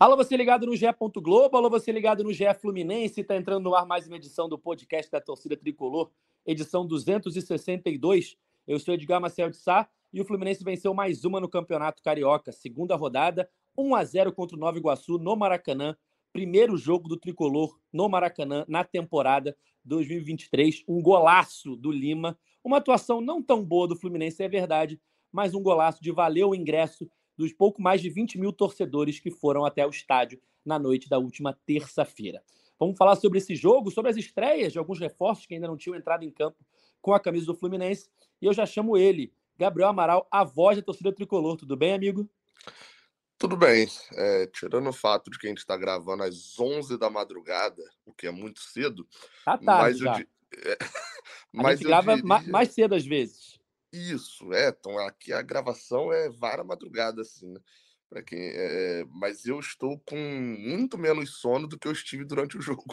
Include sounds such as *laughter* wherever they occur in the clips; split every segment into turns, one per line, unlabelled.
Alô, você ligado no GE. Globo, alô, você ligado no GE Fluminense, está entrando no ar mais uma edição do podcast da torcida tricolor, edição 262. Eu sou Edgar Marcel de Sá e o Fluminense venceu mais uma no Campeonato Carioca, segunda rodada, 1 a 0 contra o Nova Iguaçu no Maracanã, primeiro jogo do tricolor no Maracanã na temporada 2023, um golaço do Lima, uma atuação não tão boa do Fluminense, é verdade, mas um golaço de valer o ingresso dos pouco mais de 20 mil torcedores que foram até o estádio na noite da última terça-feira. Vamos falar sobre esse jogo, sobre as estreias de alguns reforços que ainda não tinham entrado em campo com a camisa do Fluminense. E eu já chamo ele, Gabriel Amaral, a voz da torcida tricolor. Tudo bem, amigo?
Tudo bem. É, tirando o fato de que a gente está gravando às 11 da madrugada, o que é muito cedo.
Tá tarde mas já. *laughs* Eu, é, mas grava diria... mais cedo às vezes.
Isso, é. Então aqui a gravação é vara madrugada, assim, né? Para quem, é, mas eu estou com muito menos sono do que eu estive durante o *laughs* jogo.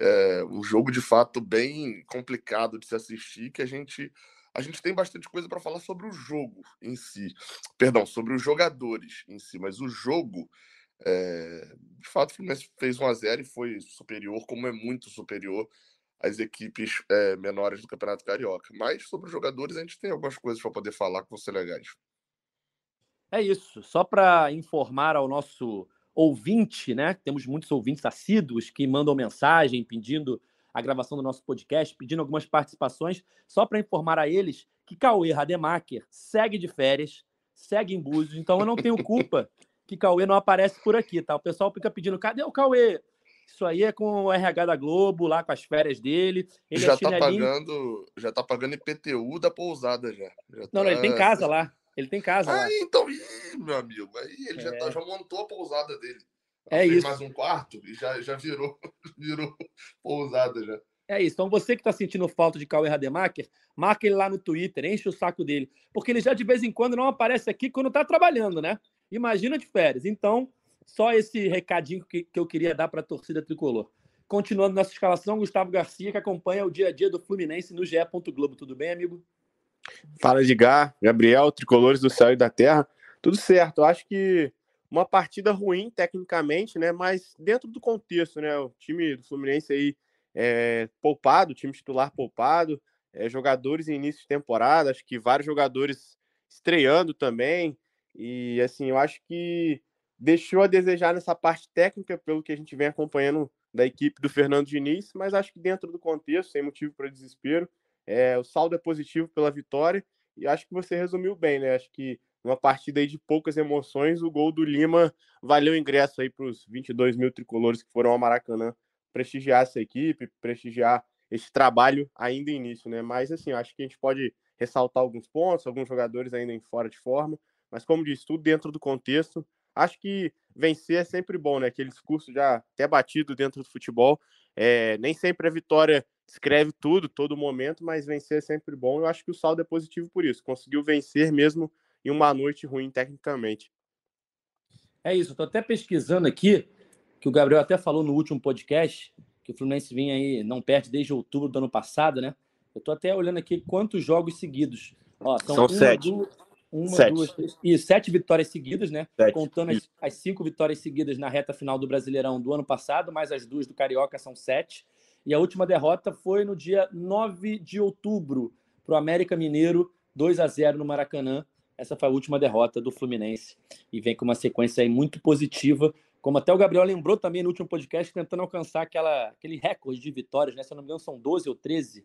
É, um jogo de fato bem complicado de se assistir, que a gente a gente tem bastante coisa para falar sobre o jogo em si, perdão, sobre os jogadores em si, mas o jogo é, de fato o Fluminense fez 1 a 0 e foi superior, como é muito superior as equipes é, menores do Campeonato Carioca. Mas sobre os jogadores, a gente tem algumas coisas para poder falar que vão ser legais.
É isso. Só para informar ao nosso ouvinte, né? Temos muitos ouvintes assíduos que mandam mensagem pedindo a gravação do nosso podcast, pedindo algumas participações, só para informar a eles que Cauê Rademacher segue de férias, segue em Búzios, então eu não tenho culpa *laughs* que Cauê não aparece por aqui, tá? O pessoal fica pedindo, cadê o Cauê? Isso aí é com o RH da Globo, lá com as férias dele.
Ele já é tá pagando, já tá pagando IPTU da pousada já. já
não, tá... não, ele tem casa lá. Ele tem casa
ah,
lá.
então, ih, meu amigo, aí ele é. já, tá, já montou a pousada dele.
É isso.
mais um quarto e já, já virou, *laughs* virou pousada já.
É isso. Então, você que está sentindo falta de Cauê Rademacher, marca ele lá no Twitter, enche o saco dele. Porque ele já de vez em quando não aparece aqui quando está trabalhando, né? Imagina de férias. Então, só esse recadinho que, que eu queria dar para a torcida tricolor. Continuando nossa escalação, Gustavo Garcia, que acompanha o dia a dia do Fluminense no GE. Globo. Tudo bem, amigo?
Fala, Edgar, Gabriel, tricolores do céu e da terra. Tudo certo. Eu acho que uma partida ruim tecnicamente, né? Mas dentro do contexto, né? O time do Fluminense aí é poupado, time titular poupado, é, jogadores em início de temporada, acho que vários jogadores estreando também. E assim, eu acho que deixou a desejar nessa parte técnica, pelo que a gente vem acompanhando da equipe do Fernando Diniz, mas acho que dentro do contexto, sem motivo para desespero, é, o saldo é positivo pela vitória e acho que você resumiu bem, né? Acho que uma partida aí de poucas emoções, o gol do Lima valeu ingresso aí para os 22 mil tricolores que foram ao Maracanã prestigiar essa equipe, prestigiar esse trabalho ainda em início, né? Mas assim, acho que a gente pode ressaltar alguns pontos, alguns jogadores ainda em fora de forma, mas como disse, tudo dentro do contexto, acho que vencer é sempre bom, né? Aquele discurso já até batido dentro do futebol. É, nem sempre a vitória escreve tudo, todo momento, mas vencer é sempre bom. Eu acho que o saldo é positivo por isso. Conseguiu vencer mesmo em uma noite ruim tecnicamente.
É isso, estou até pesquisando aqui, que o Gabriel até falou no último podcast, que o Fluminense vinha aí, não perde desde outubro do ano passado, né? Eu estou até olhando aqui quantos jogos seguidos.
Ó, são, são sete.
Duas, uma, sete. duas, três. E sete vitórias seguidas, né? Sete. Contando as, as, cinco vitórias seguidas na reta final do Brasileirão do ano passado, mais as duas do Carioca são sete. E a última derrota foi no dia 9 de outubro, para o América Mineiro, 2 a 0 no Maracanã. Essa foi a última derrota do Fluminense. E vem com uma sequência aí muito positiva. Como até o Gabriel lembrou também no último podcast, tentando alcançar aquela, aquele recorde de vitórias, né? Se eu não me engano, são 12 ou 13.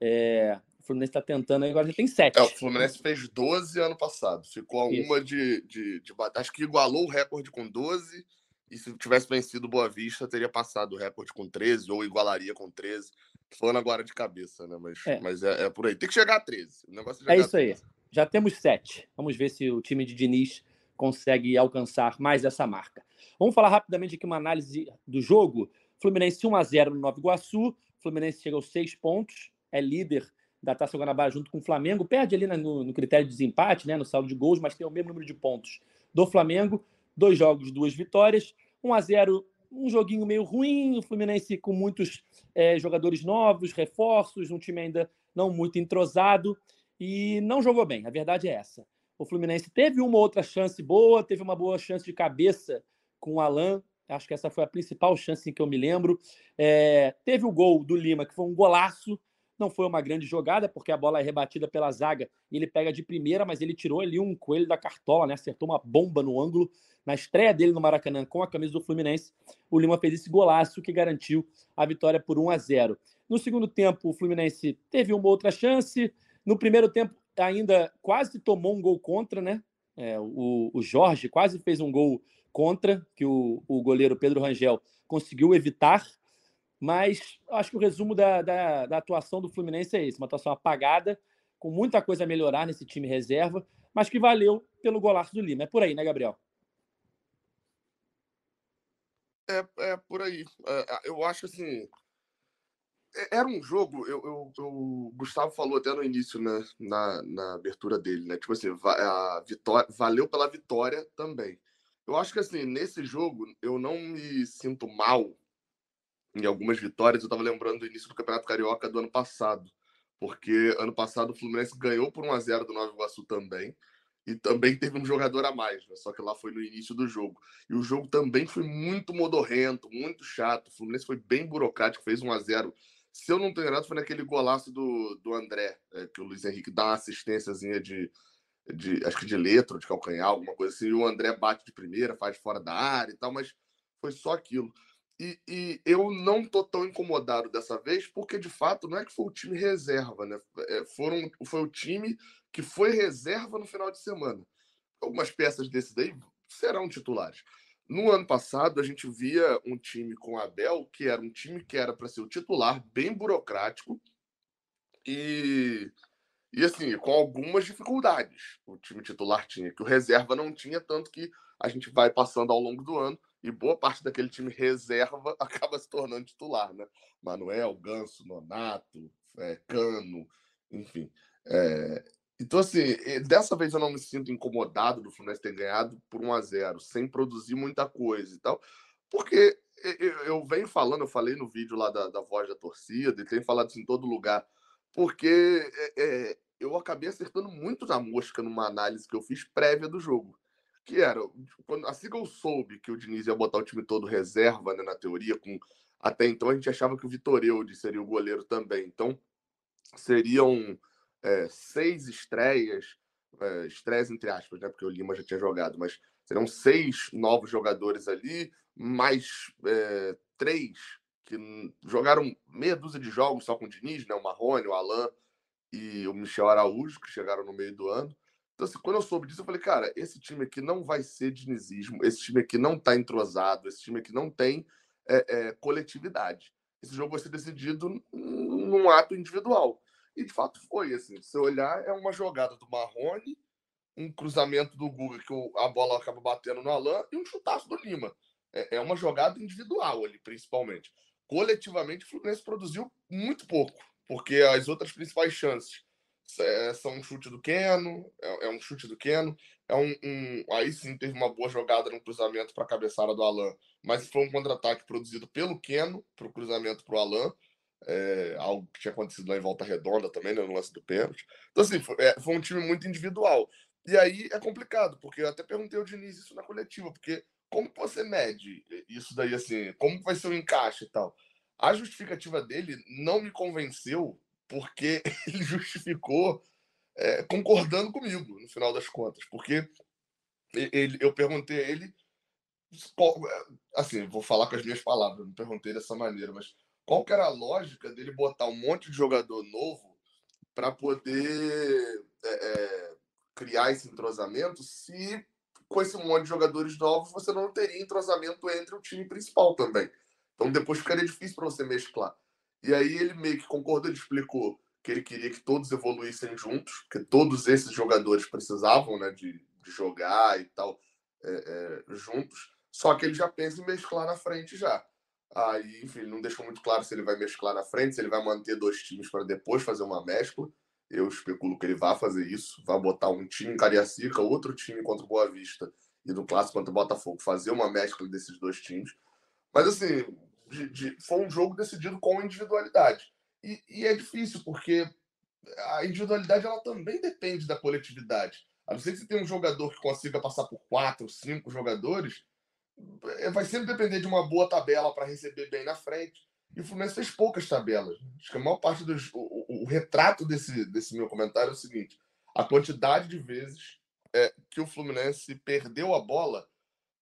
É, Fluminense está tentando, agora já tem sete.
É, o Fluminense fez 12 ano passado. Ficou a uma de, de, de, Acho que igualou o recorde com 12. E se tivesse vencido Boa Vista, teria passado o recorde com 13, ou igualaria com 13. Falando agora de cabeça, né? Mas é, mas é, é por aí. Tem que chegar a 13. O negócio
é, é isso aí. Já temos sete. Vamos ver se o time de Diniz consegue alcançar mais essa marca. Vamos falar rapidamente aqui uma análise do jogo. Fluminense 1 a 0 no Nova Iguaçu. Fluminense chega aos seis pontos, é líder da Taça Guanabara junto com o Flamengo, perde ali no, no, critério de desempate, né, no saldo de gols, mas tem o mesmo número de pontos do Flamengo. Dois jogos, duas vitórias. 1 a 0 um joguinho meio ruim, o Fluminense com muitos é, jogadores novos, reforços, um time ainda não muito entrosado e não jogou bem. A verdade é essa. O Fluminense teve uma outra chance boa, teve uma boa chance de cabeça com o Alan. Acho que essa foi a principal chance que eu me lembro. É, teve o gol do Lima, que foi um golaço. Não foi uma grande jogada, porque a bola é rebatida pela zaga e ele pega de primeira, mas ele tirou ali um coelho da cartola, né? Acertou uma bomba no ângulo. Na estreia dele no Maracanã com a camisa do Fluminense, o Lima fez esse golaço que garantiu a vitória por 1 a 0. No segundo tempo, o Fluminense teve uma outra chance. No primeiro tempo, ainda quase tomou um gol contra, né? É, o, o, Jorge quase fez um gol contra, que o, o goleiro Pedro Rangel conseguiu evitar. Mas acho que o resumo da, da, da, atuação do Fluminense é esse: uma atuação apagada, com muita coisa a melhorar nesse time reserva, mas que valeu pelo golaço do Lima. É por aí, né, Gabriel?
É, é por aí. É, eu acho assim. É, era um jogo, eu, eu, eu, o Gustavo falou até no início, né, na, na abertura dele, né? Tipo assim, a vitória valeu pela vitória também. Eu acho que assim, nesse jogo, eu não me sinto mal em algumas vitórias. Eu tava lembrando do início do Campeonato Carioca do ano passado, porque ano passado o Fluminense ganhou por 1 a 0 do Nova Iguaçu também. E também teve um jogador a mais, né? só que lá foi no início do jogo. E o jogo também foi muito modorrento, muito chato. O Fluminense foi bem burocrático, fez 1 a 0 se eu não tenho errado, foi naquele golaço do, do André, é, que o Luiz Henrique dá uma assistênciazinha de, de, acho que de letra, de calcanhar, alguma coisa assim, e o André bate de primeira, faz fora da área e tal, mas foi só aquilo. E, e, eu não tô tão incomodado dessa vez, porque de fato não é que foi o time reserva, né? É, foram, foi o time que foi reserva no final de semana. Algumas peças desse daí serão titulares. No ano passado, a gente via um time com Abel, que era um time que era para ser o titular, bem burocrático e, e assim, com algumas dificuldades. O time titular tinha, que o reserva não tinha, tanto que a gente vai passando ao longo do ano e boa parte daquele time reserva *laughs* acaba se tornando titular, né? Manuel, Ganso, Nonato, é, Cano, enfim. É, então, assim, dessa vez eu não me sinto incomodado do Fluminense ter ganhado por 1 a 0 sem produzir muita coisa e tal, porque eu venho falando, eu falei no vídeo lá da, da voz da torcida, e tenho falado isso em todo lugar, porque é, é, eu acabei acertando muito na mosca numa análise que eu fiz prévia do jogo. Que era, quando, assim que eu soube que o Diniz ia botar o time todo reserva, né, na teoria, com até então a gente achava que o Vitor Eudes seria o goleiro também. Então, seriam é, seis estreias, é, estreias entre aspas, né? Porque o Lima já tinha jogado, mas serão seis novos jogadores ali, mais é, três que jogaram meia dúzia de jogos só com o Diniz, né? O Marrone, o Alain e o Michel Araújo, que chegaram no meio do ano. Então, assim, quando eu soube disso, eu falei, cara, esse time aqui não vai ser dinizismo, esse time aqui não tá entrosado, esse time aqui não tem é, é, coletividade. Esse jogo vai ser decidido num ato individual. E de fato foi, assim, se olhar, é uma jogada do Marrone, um cruzamento do Guga que a bola acaba batendo no Alan e um chutaço do Lima. É, é uma jogada individual ali, principalmente. Coletivamente, o Fluminense produziu muito pouco, porque as outras principais chances é, são um chute do Keno, é, é, um chute do Keno, é um, um, aí sim teve uma boa jogada no cruzamento para a cabeçada do Alan, mas foi um contra-ataque produzido pelo Keno para o cruzamento para o Alan é, algo que tinha acontecido lá em Volta Redonda também, né, no lance do pênalti. Então, assim, foi, é, foi, um time muito individual. E aí é complicado, porque eu até perguntei ao Diniz isso na coletiva, porque como você mede isso daí, assim, como vai ser o encaixe e tal? A justificativa dele não me convenceu, porque *laughs* ele justificou é, concordando comigo, no final das contas, porque ele, eu perguntei a ele, assim, vou falar com as minhas palavras, não perguntei dessa maneira, mas qual que era a lógica dele botar um monte de jogador novo para poder é, é, criar esse entrosamento se com esse monte de jogadores novos você não teria entrosamento entre o time principal também. Então depois ficaria difícil para você mesclar. E aí ele meio que concordou, ele explicou que ele queria que todos evoluíssem juntos, que todos esses jogadores precisavam né, de, de jogar e tal é, é, juntos, só que ele já pensa em mesclar na frente já. Aí, enfim, não deixou muito claro se ele vai mesclar na frente, se ele vai manter dois times para depois fazer uma mescla. Eu especulo que ele vai fazer isso, vai botar um time em Cariacica, outro time contra o Boa Vista e no clássico contra o Botafogo, fazer uma mescla desses dois times. Mas assim, de, de, foi um jogo decidido com individualidade. E, e, é difícil, porque a individualidade ela também depende da coletividade. A não ser que você tenha um jogador que consiga passar por quatro, cinco jogadores, é, vai sempre depender de uma boa tabela para receber bem na frente. E o Fluminense fez poucas tabelas. Acho que a maior parte dos. O, o, o retrato desse, desse meu comentário é o seguinte: a quantidade de vezes é, que o Fluminense perdeu a bola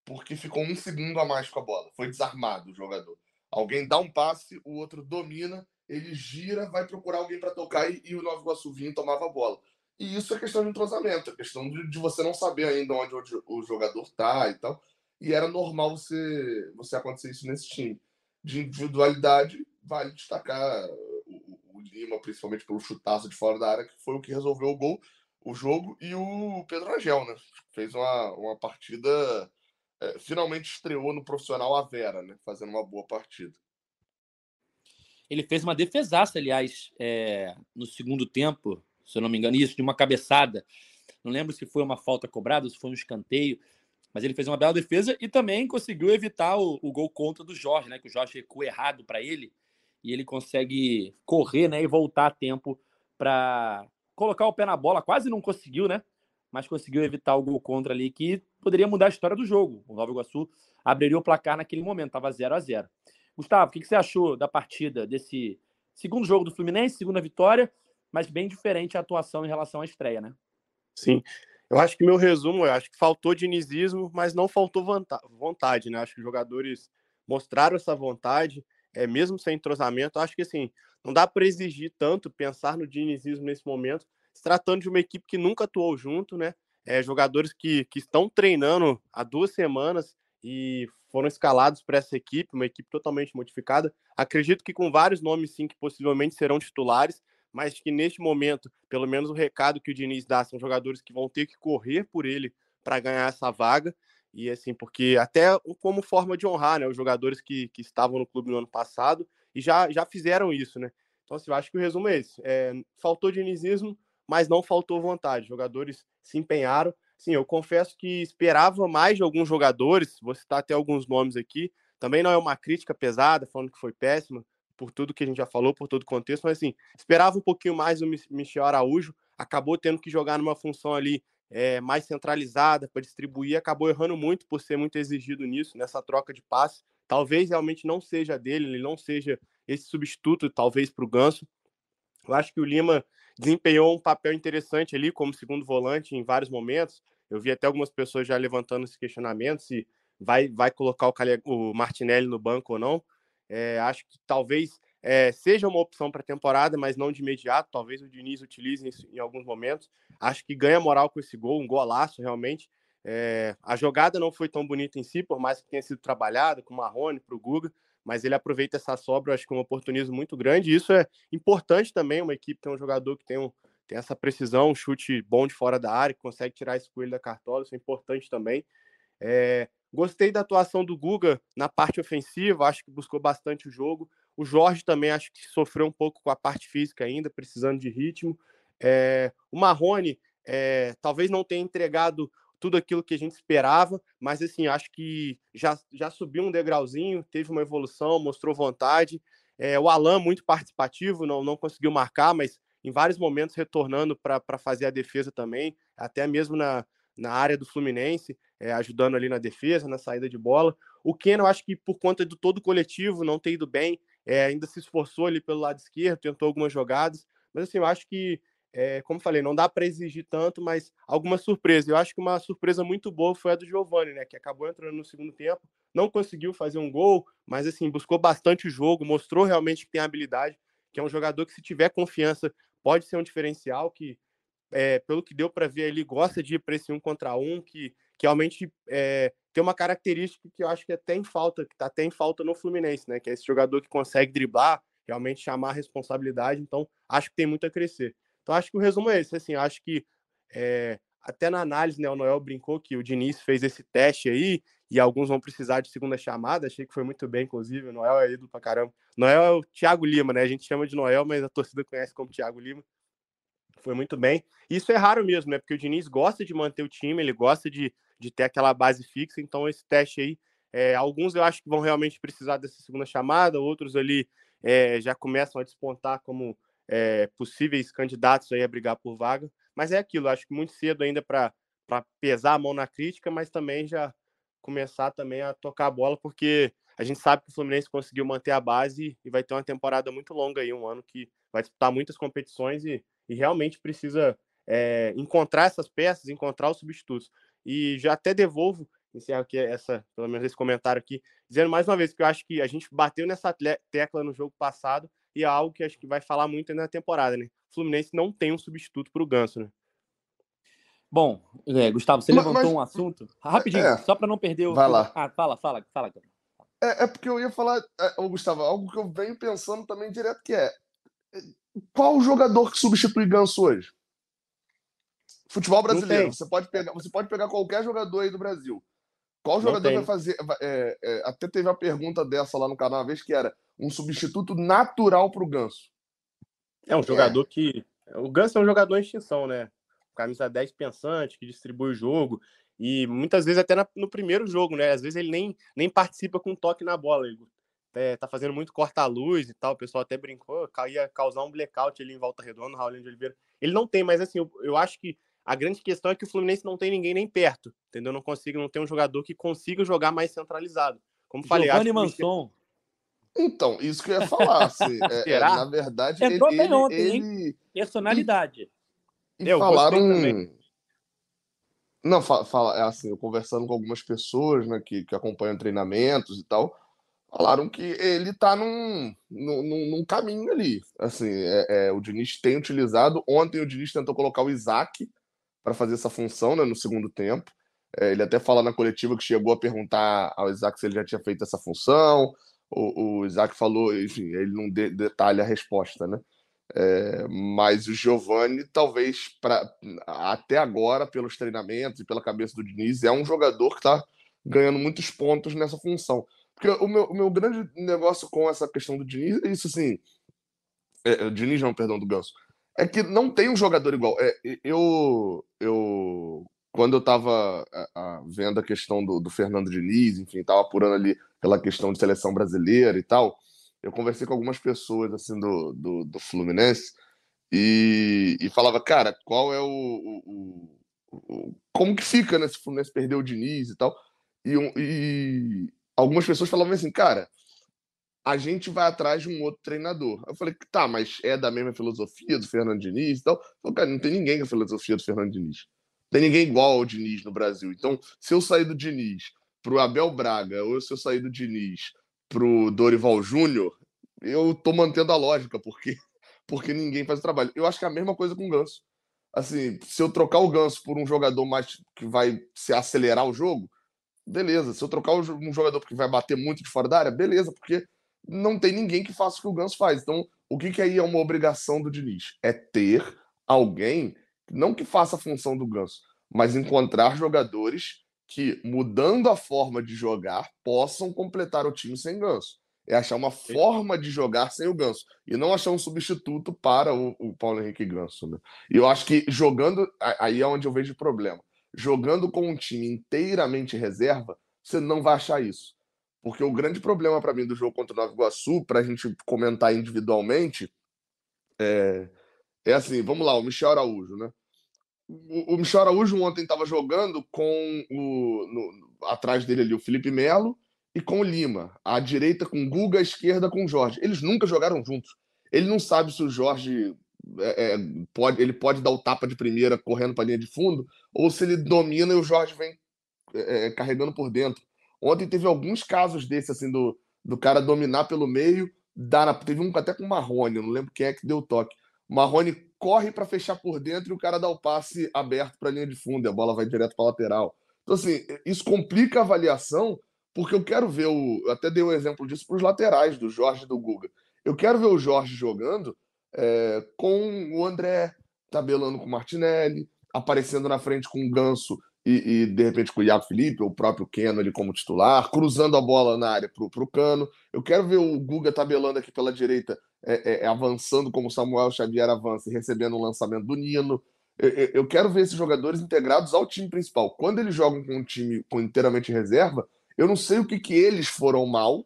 porque ficou um segundo a mais com a bola. Foi desarmado o jogador. Alguém dá um passe, o outro domina, ele gira, vai procurar alguém para tocar e, e, o Nova Iguaçu vinha e tomava a bola. E isso é questão de entrosamento, é questão de, de você não saber ainda onde o, o jogador está e tal. E era normal você, você acontecer isso nesse time. De individualidade, vale destacar o, o Lima, principalmente pelo chutaço de fora da área, que foi o que resolveu o gol, o jogo, e o Pedro Angel, né? Fez uma, uma partida. É, finalmente estreou no profissional a Vera, né? Fazendo uma boa partida.
Ele fez uma defesaça, aliás, é, no segundo tempo, se eu não me engano, isso, de uma cabeçada. Não lembro se foi uma falta cobrada, se foi um escanteio. Mas ele fez uma bela defesa e também conseguiu evitar o, o gol contra do Jorge, né? Que o Jorge recuou errado para ele e ele consegue correr, né? E voltar a tempo para colocar o pé na bola. Quase não conseguiu, né? Mas conseguiu evitar o gol contra ali que poderia mudar a história do jogo. O Nova Iguaçu abriria o placar naquele momento, estava 0 a 0 Gustavo, o que você achou da partida desse segundo jogo do Fluminense, segunda vitória, mas bem diferente a atuação em relação à estreia, né?
Sim, eu acho que meu resumo, eu acho que faltou dinizismo, mas não faltou vontade, né? Acho que os jogadores mostraram essa vontade, é, mesmo sem entrosamento. Acho que assim, não dá para exigir tanto pensar no dinizismo nesse momento, se tratando de uma equipe que nunca atuou junto, né? É, jogadores que, que estão treinando há duas semanas e foram escalados para essa equipe, uma equipe totalmente modificada. Acredito que com vários nomes, sim, que possivelmente serão titulares, mas que neste momento, pelo menos o recado que o Diniz dá são jogadores que vão ter que correr por ele para ganhar essa vaga. E assim, porque até como forma de honrar, né, os jogadores que, que estavam no clube no ano passado e já, já fizeram isso, né? Então, assim, eu acho que o resumo é esse. É, faltou dinizismo, mas não faltou vontade. Jogadores se empenharam. Sim, eu confesso que esperava mais de alguns jogadores, vou citar até alguns nomes aqui. Também não é uma crítica pesada, falando que foi péssimo por tudo que a gente já falou, por todo o contexto, mas assim, esperava um pouquinho mais do Michel Araújo, acabou tendo que jogar numa função ali é, mais centralizada para distribuir, acabou errando muito por ser muito exigido nisso, nessa troca de passe. Talvez realmente não seja dele, ele não seja esse substituto, talvez, para o Ganso. Eu acho que o Lima desempenhou um papel interessante ali como segundo volante em vários momentos. Eu vi até algumas pessoas já levantando esse questionamento se vai, vai colocar o, o Martinelli no banco ou não. É, acho que talvez é, seja uma opção para a temporada, mas não de imediato. Talvez o Diniz utilize isso em alguns momentos. Acho que ganha moral com esse gol, um golaço realmente. É, a jogada não foi tão bonita em si, por mais que tenha sido trabalhada com o Marrone, para o Guga, mas ele aproveita essa sobra, acho que é um oportunismo muito grande. E isso é importante também, uma equipe ter um jogador que tem, um, tem essa precisão, um chute bom de fora da área, que consegue tirar esse coelho da cartola, isso é importante também. É, Gostei da atuação do Guga na parte ofensiva, acho que buscou bastante o jogo. O Jorge também acho que sofreu um pouco com a parte física ainda, precisando de ritmo. É, o Marrone é, talvez não tenha entregado tudo aquilo que a gente esperava, mas assim, acho que já, já subiu um degrauzinho, teve uma evolução, mostrou vontade. É, o Alan, muito participativo, não, não conseguiu marcar, mas em vários momentos retornando para fazer a defesa também, até mesmo na, na área do Fluminense é, ajudando ali na defesa, na saída de bola. O Ken, eu acho que por conta do todo o coletivo não ter ido bem, é, ainda se esforçou ali pelo lado esquerdo, tentou algumas jogadas, mas assim, eu acho que, é, como falei, não dá para exigir tanto, mas alguma surpresa. Eu acho que uma surpresa muito boa foi a do Giovani, né, que acabou entrando no segundo tempo, não conseguiu fazer um gol, mas assim, buscou bastante o jogo, mostrou realmente que tem habilidade, que é um jogador que se tiver confiança pode ser um diferencial, que é, pelo que deu para ver, ele gosta de ir para esse um contra um, que que realmente é, tem uma característica que eu acho que até em falta, que está até em falta no Fluminense, né? Que é esse jogador que consegue driblar, realmente chamar a responsabilidade. Então, acho que tem muito a crescer. Então, acho que o resumo é esse. Assim, acho que é, até na análise, né, o Noel brincou que o Diniz fez esse teste aí e alguns vão precisar de segunda chamada. Achei que foi muito bem, inclusive. O Noel é ídolo pra caramba. Noel é o Thiago Lima, né? A gente chama de Noel, mas a torcida conhece como Thiago Lima foi muito bem. Isso é raro mesmo, né? Porque o Diniz gosta de manter o time, ele gosta de, de ter aquela base fixa. Então, esse teste aí, é, alguns eu acho que vão realmente precisar dessa segunda chamada, outros ali é, já começam a despontar como é, possíveis candidatos aí a brigar por vaga. Mas é aquilo, acho que muito cedo ainda para pesar a mão na crítica, mas também já começar também a tocar a bola, porque a gente sabe que o Fluminense conseguiu manter a base e vai ter uma temporada muito longa aí, um ano que vai disputar muitas competições e, e realmente precisa é, encontrar essas peças, encontrar os substitutos. E já até devolvo, encerro aqui essa, pelo menos esse comentário aqui, dizendo mais uma vez que eu acho que a gente bateu nessa tecla no jogo passado e é algo que acho que vai falar muito ainda na temporada, né? O Fluminense não tem um substituto para o Ganso, né?
Bom, é, Gustavo, você mas, levantou mas... um assunto. Rapidinho, é, só para não perder o.
Vai lá.
Ah, fala, fala, fala.
É, é porque eu ia falar, é, Gustavo, algo que eu venho pensando também direto, que é qual o jogador que substitui Ganso hoje? Futebol brasileiro. Você pode, pegar, você pode pegar qualquer jogador aí do Brasil. Qual jogador vai fazer. É, é, até teve uma pergunta dessa lá no canal uma vez que era um substituto natural para o Ganso.
É um jogador é. que. O Ganso é um jogador em extinção, né? Camisa 10 pensante, que distribui o jogo. E muitas vezes até no primeiro jogo, né? Às vezes ele nem, nem participa com um toque na bola. Ele é, tá fazendo muito corta-luz e tal. O pessoal até brincou, ia causar um blackout ali em Volta Redonda, Raul de Oliveira. Ele não tem, mas assim, eu, eu acho que a grande questão é que o Fluminense não tem ninguém nem perto, entendeu? Não consigo, não tem um jogador que consiga jogar mais centralizado. Como falei,
Giovanni Manson.
Então, isso que eu ia falar. Assim, é, é, na verdade,
Entrou ele, bem ontem, ele... hein? Personalidade.
E, e falaram. Não, fala, é assim, eu conversando com algumas pessoas né, que, que acompanham treinamentos e tal, falaram que ele tá num, num, num caminho ali. Assim, é, é, o Diniz tem utilizado. Ontem o Diniz tentou colocar o Isaac para fazer essa função né, no segundo tempo. É, ele até fala na coletiva que chegou a perguntar ao Isaac se ele já tinha feito essa função. O, o Isaac falou, enfim, ele não de, detalha a resposta, né? É, mas o Giovani, talvez, pra, até agora, pelos treinamentos e pela cabeça do Diniz, é um jogador que está ganhando muitos pontos nessa função. Porque o meu, o meu grande negócio com essa questão do Diniz é isso, assim. É, é Diniz, não, perdão, do Ganso é que não tem um jogador igual. É, eu, eu, quando eu estava vendo a questão do, do, Fernando Diniz, enfim, estava apurando ali pela questão de seleção brasileira e tal, eu conversei com algumas pessoas assim do, do, do Fluminense e, e, falava, cara, qual é o, o, o, como que fica né, se o Fluminense perder o Diniz e tal? E, e algumas pessoas falavam assim, cara, a gente vai atrás de um outro treinador. Eu falei, tá, mas é da mesma filosofia do Fernando Diniz e tal. Falei, cara, não tem ninguém com a filosofia do Fernando Diniz. Tem ninguém igual ao Diniz no Brasil. Então, se eu sair do Diniz pro Abel Braga, ou se eu sair do Diniz pro Dorival Júnior, eu tô mantendo a lógica, porque, porque ninguém faz o trabalho. Eu acho que é a mesma coisa com o Ganso. Assim, se eu trocar o Ganso por um jogador mais que vai se acelerar o jogo, beleza. Se eu trocar um jogador que vai bater muito de fora da área, beleza, porque não tem ninguém que faça o que o Ganso faz. Então, o que, que aí é uma obrigação do Diniz? É ter alguém, não que faça a função do Ganso, mas encontrar jogadores que, mudando a forma de jogar, possam completar o time sem Ganso. É achar uma forma de jogar sem o Ganso. E não achar um substituto para o, o Paulo Henrique Ganso. Né? E eu acho que jogando. Aí é onde eu vejo o problema. Jogando com um time inteiramente reserva, você não vai achar isso. Porque o grande problema para mim do jogo contra o Nova Iguaçu, para a gente comentar individualmente, é, é assim: vamos lá, o Michel Araújo, né? O, o Michel Araújo ontem estava jogando com o. No, atrás dele ali o Felipe Melo e com o Lima. À direita com o Guga, à esquerda com o Jorge. Eles nunca jogaram juntos. Ele não sabe se o Jorge é, é, pode, ele pode dar o tapa de primeira correndo para a linha de fundo, ou se ele domina e o Jorge vem é, é carregando por dentro. Ontem teve alguns casos desse, assim, do, do cara dominar pelo meio, dar teve um até com o Marrone, não lembro quem é que deu o toque. O Marrone corre para fechar por dentro e o cara dá o passe aberto para a linha de fundo e a bola vai direto para lateral. Então, assim, isso complica a avaliação, porque eu quero ver o. Eu até dei um exemplo disso para os laterais, do Jorge e do Guga. Eu quero ver o Jorge jogando é, com o André tabelando com o Martinelli, aparecendo na frente com o Ganso e, e, de repente com o Iago Felipe, ou o próprio Keno ali como titular, cruzando a bola na área para o Cano. Eu quero ver o Guga tabelando aqui pela direita, é, é, é, avançando como Samuel Xavier avança e recebendo o lançamento do Nino. Eu, eu, quero ver esses jogadores integrados ao time principal. Quando eles jogam com um time com inteiramente reserva, eu não sei o que, que eles foram mal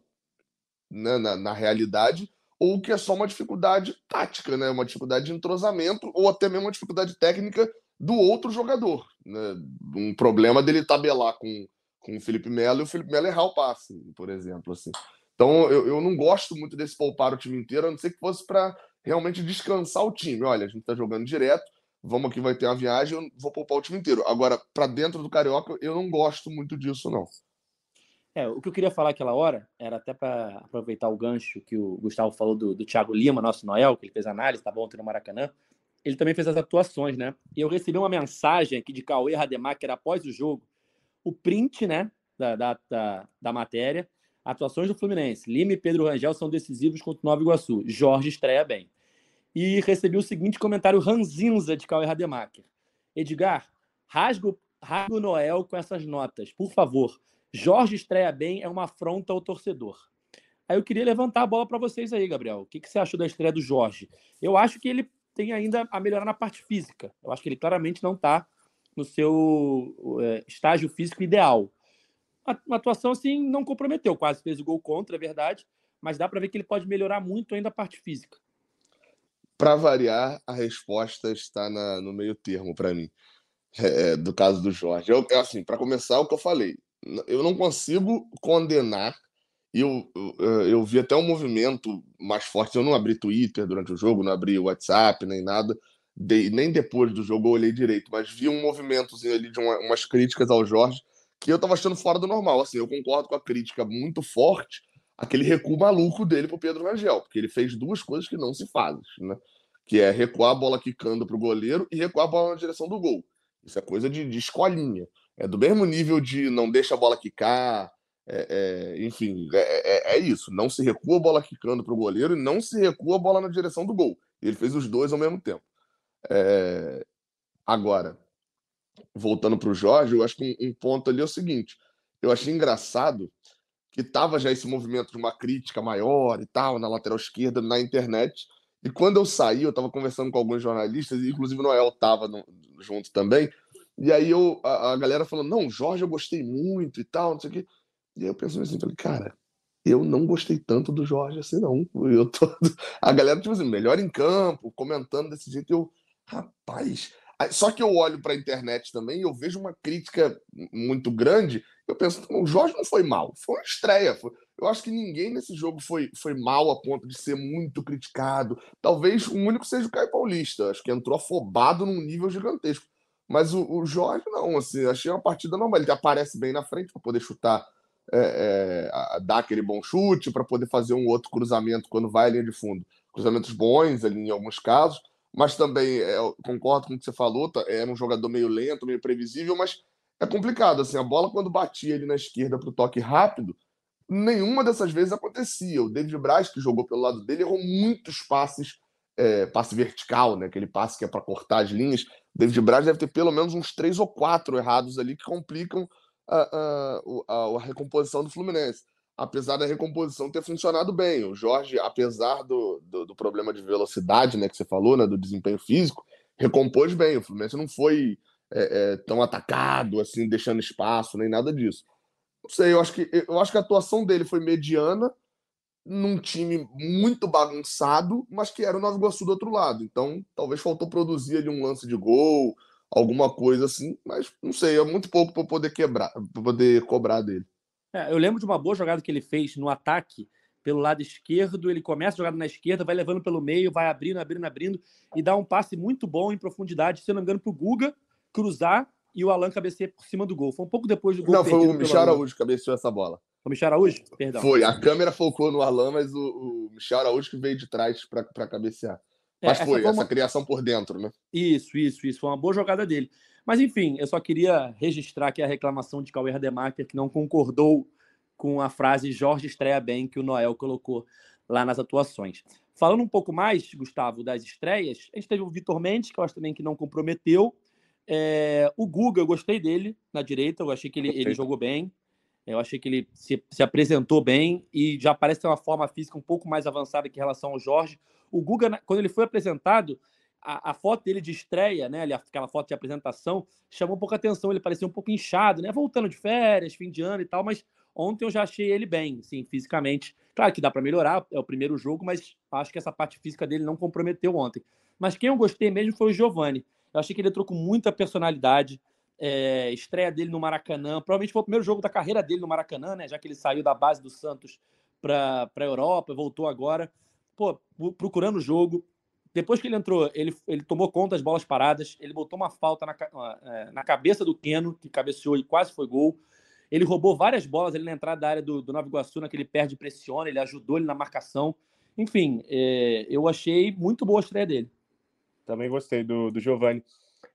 né, na, na realidade, ou que é só uma dificuldade tática, né? uma dificuldade de entrosamento, ou até mesmo uma dificuldade técnica do outro jogador. Né? Um problema dele tabelar com, com o Felipe Melo e o Felipe Melo errar o passe, por exemplo. Assim. Então eu, eu não gosto muito desse poupar o time inteiro, a não ser que fosse para realmente descansar o time. Olha, a gente está jogando direto, vamos aqui, vai ter uma viagem, eu vou poupar o time inteiro. Agora, para dentro do Carioca, eu não gosto muito disso, não.
É, o que eu queria falar aquela hora era até para aproveitar o gancho que o Gustavo falou do, do Thiago Lima, nosso Noel, que ele fez análise, tá bom, no Maracanã. Ele também fez as atuações, né? E eu recebi uma mensagem aqui de Cauê Rademacher após o jogo, o print, né, da, da, da, da matéria. Atuações do Fluminense. Lima e Pedro Rangel são decisivos contra o Nova Iguaçu. Jorge estreia bem. E recebi o seguinte comentário ranzinza de Cauê Rademacher. Edgar, rasga, rasga o Noel com essas notas, por favor. Jorge estreia bem é uma afronta ao torcedor. Aí eu queria levantar a bola para vocês aí, Gabriel. O que, que você achou da estreia do Jorge? Eu acho que ele tem ainda a melhorar na parte física. Eu acho que ele claramente não está no seu é, estágio físico ideal. Uma atuação assim não comprometeu, quase fez o gol contra, é verdade, mas dá para ver que ele pode melhorar muito ainda a parte física.
Para variar, a resposta está na, no meio termo para mim, é, do caso do Jorge. Eu, assim, para começar, o que eu falei, eu não consigo condenar. Eu, eu, eu, vi até um movimento mais forte. Eu não abri Twitter durante o jogo, não abri WhatsApp nem nada, de, nem depois do jogo eu olhei direito, mas vi um movimentozinho ali de uma, umas críticas ao Jorge que eu tava achando fora do normal. Assim, eu concordo com a crítica muito forte, aquele recuo maluco dele pro Pedro Rangel, porque ele fez duas coisas que não se fazem, né? Que é recuar a bola quicando pro goleiro e recuar a bola na direção do gol. Isso é coisa de, de escolinha é do mesmo nível de não deixa a bola quicar, é, é, enfim, é, é, é isso. Não se recua a bola quicando para o goleiro e não se recua a bola na direção do gol. Ele fez os dois ao mesmo tempo. É, agora, voltando para o Jorge, eu acho que um, um, ponto ali é o seguinte: eu achei engraçado que tava já esse movimento de uma crítica maior e tal, na lateral esquerda, na internet. E quando eu saí, eu estava conversando com alguns jornalistas, e inclusive o Noel estava junto também. E aí eu, a, a, galera falando, não, Jorge eu gostei muito e tal, não sei o quê. E aí eu pensei assim, falei, cara, eu não gostei tanto do Jorge assim, não. *laughs* Eu tô... A galera, tipo assim, melhor em campo, comentando desse jeito, eu, rapaz. Só que eu olho para a internet também e eu vejo uma crítica muito grande. Eu penso, o Jorge não foi mal, foi uma estreia. Foi... Eu acho que ninguém nesse jogo foi, foi mal a ponto de ser muito criticado. Talvez o único seja o Caio Paulista. Acho que entrou afobado num nível gigantesco. Mas o, o Jorge, não, assim, achei uma partida normal. Ele aparece bem na frente para poder chutar, é, é, dar aquele bom chute, para poder fazer um outro cruzamento quando vai à linha de fundo. Cruzamentos bons ali em alguns casos, mas também é, concordo com o que você falou, tá, era um jogador meio lento, meio previsível, mas é complicado. Assim, a bola, quando batia ali na esquerda para o toque rápido, nenhuma dessas vezes acontecia. O David Braz, que jogou pelo lado dele, errou muitos passes, é, passe vertical, né? aquele passe que é para cortar as linhas David Braz deve ter pelo menos uns três ou quatro errados ali que complicam a, a, a, recomposição do Fluminense. Apesar da recomposição ter funcionado bem. O Jorge, apesar do, do, do, problema de velocidade né, que você falou, né, do desempenho físico, recompôs bem. O Fluminense não foi é, é, tão atacado, assim, deixando espaço, nem nada disso. Não sei, eu acho que, eu acho que a atuação dele foi mediana, num time muito bagunçado, mas que era o Nova Iguaçu do outro lado. Então, talvez faltou produzir ali um lance de gol, alguma coisa assim, mas não sei, é muito pouco para poder quebrar, para poder cobrar dele.
É, eu lembro de uma boa jogada que ele fez no ataque pelo lado esquerdo, ele começa a jogada na esquerda, vai levando pelo meio, vai abrindo, abrindo, abrindo e dá um passe muito bom em profundidade, se não me engano, para o Guga cruzar e o Alan cabecear por cima do gol. Foi um pouco depois do gol.
Não, foi o Michel Araújo que cabeceou essa bola.
O Michel Araújo? Perdão.
Foi, a câmera focou no Alan, mas o, o Michel Araújo que veio de trás para cabecear. É, mas é, foi, essa, uma... criação por dentro, né?
Isso, isso, isso. Foi uma boa jogada dele. Mas, enfim, eu só queria registrar aqui a reclamação de Cauê Rademacher, que não concordou com a frase Jorge estreia bem que o Noel colocou lá nas atuações. Falando um pouco mais, Gustavo, das estreias, a gente teve o Vitor Mendes, que eu acho também que não comprometeu. É, o Guga, eu gostei dele na direita, eu achei que ele, ele jogou bem. Eu achei que ele se, se, apresentou bem e já parece ter uma forma física um pouco mais avançada que em relação ao Jorge. O Guga, quando ele foi apresentado, a, a foto dele de estreia, né, aquela foto de apresentação, chamou um pouco a atenção. Ele parecia um pouco inchado, né, voltando de férias, fim de ano e tal, mas ontem eu já achei ele bem, sim, fisicamente. Claro que dá para melhorar, é o primeiro jogo, mas acho que essa parte física dele não comprometeu ontem. Mas quem eu gostei mesmo foi o Giovani. Eu achei que ele entrou com muita personalidade, É, estreia dele no Maracanã, provavelmente foi o primeiro jogo da carreira dele no Maracanã, né? Já que ele saiu da base do Santos para a Europa, voltou agora. Pô, procurando o jogo. Depois que ele entrou, ele, ele tomou conta das bolas paradas, ele botou uma falta na, é, na cabeça do Keno, que cabeceou e quase foi gol. Ele roubou várias bolas ali na entrada da área do, do Nova Iguaçu, naquele perde pressiona, ele ajudou ele na marcação. Enfim, é, eu achei muito boa a estreia dele.
Também gostei do, do Giovanni.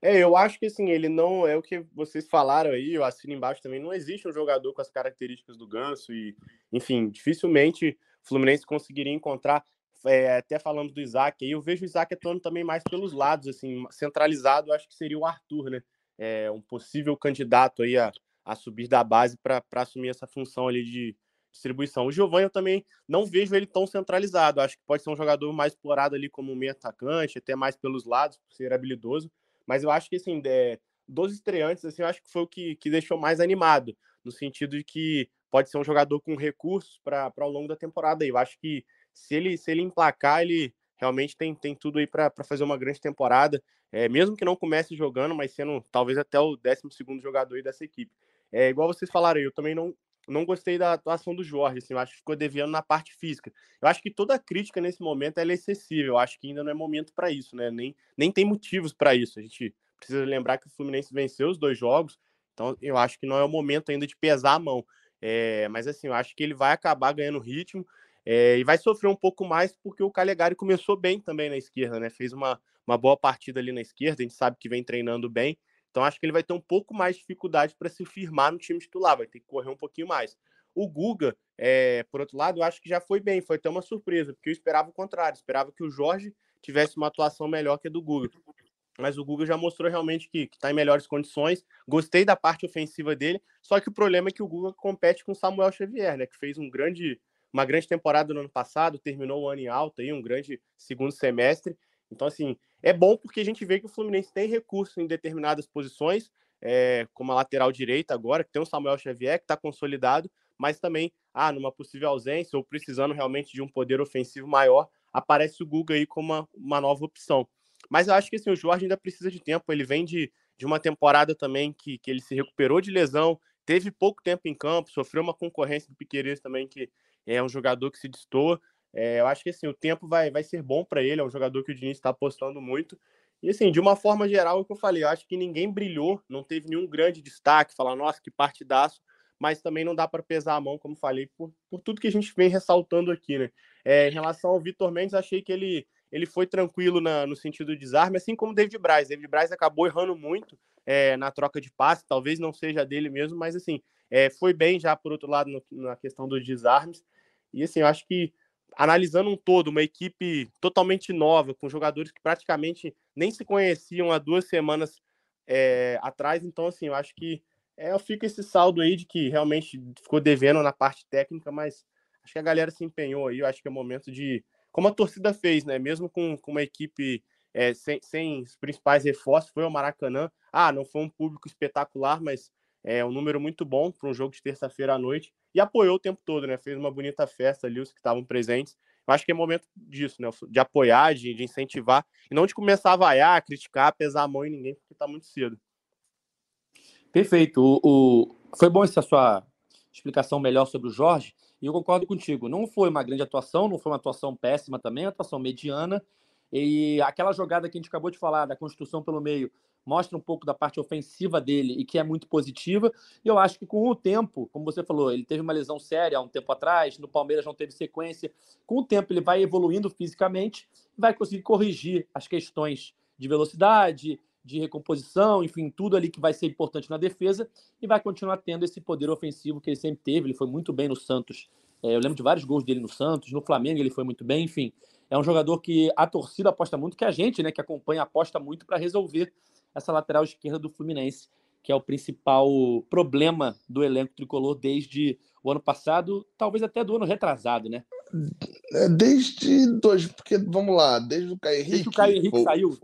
É, eu acho que assim, ele não é o que vocês falaram aí, eu assino embaixo também. Não existe um jogador com as características do Ganso e, enfim, dificilmente o Fluminense conseguiria encontrar. É, até falamos do Isaac aí, eu vejo o Isaac atuando também mais pelos lados, assim, centralizado, acho que seria o Arthur, né? É, um possível candidato aí a, a subir da base para assumir essa função ali de distribuição. O Giovanni eu também não vejo ele tão centralizado, acho que pode ser um jogador mais explorado ali como meio atacante, até mais pelos lados, por ser habilidoso mas eu acho que, assim, é, dos estreantes, assim, eu acho que foi o que, que deixou mais animado, no sentido de que pode ser um jogador com recursos para ao longo da temporada. Eu acho que se ele, se ele emplacar, ele realmente tem, tem tudo aí para fazer uma grande temporada, é, mesmo que não comece jogando, mas sendo talvez até o 12 jogador dessa equipe. É igual vocês falaram, eu também não, não gostei da atuação do Jorge, assim, eu acho que ficou devendo na parte física. Eu acho que toda crítica nesse momento é excessiva, eu acho que ainda não é momento para isso, né? Nem, nem tem motivos para isso. A gente precisa lembrar que o Fluminense venceu os dois jogos, então eu acho que não é o momento ainda de pesar a mão. É, mas assim, eu acho que ele vai acabar ganhando ritmo é, e vai sofrer um pouco mais porque o Calegari começou bem também na esquerda, né? Fez uma, uma boa partida ali na esquerda, a gente sabe que vem treinando bem. Então acho que ele vai ter um pouco mais de dificuldade para se firmar no time titular, vai ter que correr um pouquinho mais. O Guga, é, por outro lado, eu acho que já foi bem, foi até uma surpresa, porque eu esperava o contrário, esperava que o Jorge tivesse uma atuação melhor que a do Guga. Mas o Guga já mostrou realmente que está em melhores condições. Gostei da parte ofensiva dele, só que o problema é que o Guga compete com o Samuel Xavier, né? Que fez um grande, uma grande temporada no ano passado, terminou o ano em alta aí, um grande segundo semestre. Então, assim, é bom porque a gente vê que o Fluminense tem recurso em determinadas posições, é, como a lateral direita agora, que tem o Samuel Xavier, que está consolidado, mas também, ah, numa possível ausência ou precisando realmente de um poder ofensivo maior, aparece o Guga aí como uma, uma nova opção. Mas eu acho que assim, o Jorge ainda precisa de tempo, ele vem de, de uma temporada também que, que ele se recuperou de lesão, teve pouco tempo em campo, sofreu uma concorrência do Piqueires também, que é um jogador que se destoa, é, eu acho que assim, o tempo vai, vai ser bom para ele, é um jogador que o Diniz está apostando muito. E assim, de uma forma geral, é o que eu falei, eu acho que ninguém brilhou, não teve nenhum grande destaque, falar, nossa, que partidaço, mas também não dá para pesar a mão, como falei, por, por tudo que a gente vem ressaltando aqui, né? É, em relação ao Vitor Mendes, achei que ele, ele foi tranquilo na, no sentido de desarme, assim como o David Braz. David Braz acabou errando muito é, na troca de passe, talvez não seja dele mesmo, mas assim, é, foi bem já, por outro lado, no, na questão dos desarmes. E assim, eu acho que analisando um todo, uma equipe totalmente nova, com jogadores que praticamente nem se conheciam há duas semanas é, atrás. Então, assim, eu acho que é, fica esse saldo aí de que realmente ficou devendo na parte técnica, mas acho que a galera se empenhou aí. Eu acho que é momento de. Como a torcida fez, né? Mesmo com, com uma equipe é, sem, sem os principais reforços, foi o Maracanã. Ah, não foi um público espetacular, mas é um número muito bom para um jogo de terça-feira à noite e apoiou o tempo todo, né? Fez uma bonita festa ali, os que estavam presentes. Eu acho que é momento disso, né? De apoiar, de, de incentivar, e não de começar a vaiar, criticar, pesar a mão em ninguém, porque está muito cedo.
Perfeito. O, o, Foi bom essa sua explicação melhor sobre o Jorge, e eu concordo contigo. Não foi uma grande atuação, não foi uma atuação péssima também, uma atuação mediana. E aquela jogada que a gente acabou de falar, da construção pelo meio, mostra um pouco da parte ofensiva dele e que é muito positiva. E eu acho que com o tempo, como você falou, ele teve uma lesão séria há um tempo atrás, no Palmeiras não teve sequência. Com o tempo, ele vai evoluindo fisicamente vai conseguir corrigir as questões de velocidade, de recomposição, enfim, tudo ali que vai ser importante na defesa e vai continuar tendo esse poder ofensivo que ele sempre teve. Ele foi muito bem no Santos. É, eu lembro de vários gols dele no Santos, no Flamengo ele foi muito bem, enfim. É um jogador que a torcida aposta muito, que a gente, né, que acompanha, aposta muito para resolver essa lateral esquerda do Fluminense, que é o principal problema do elenco tricolor desde o ano passado, talvez até do ano retrasado, né?
É, desde dois, porque vamos lá, desde o Caio Henrique. Desde
o Caio Henrique foi, saiu.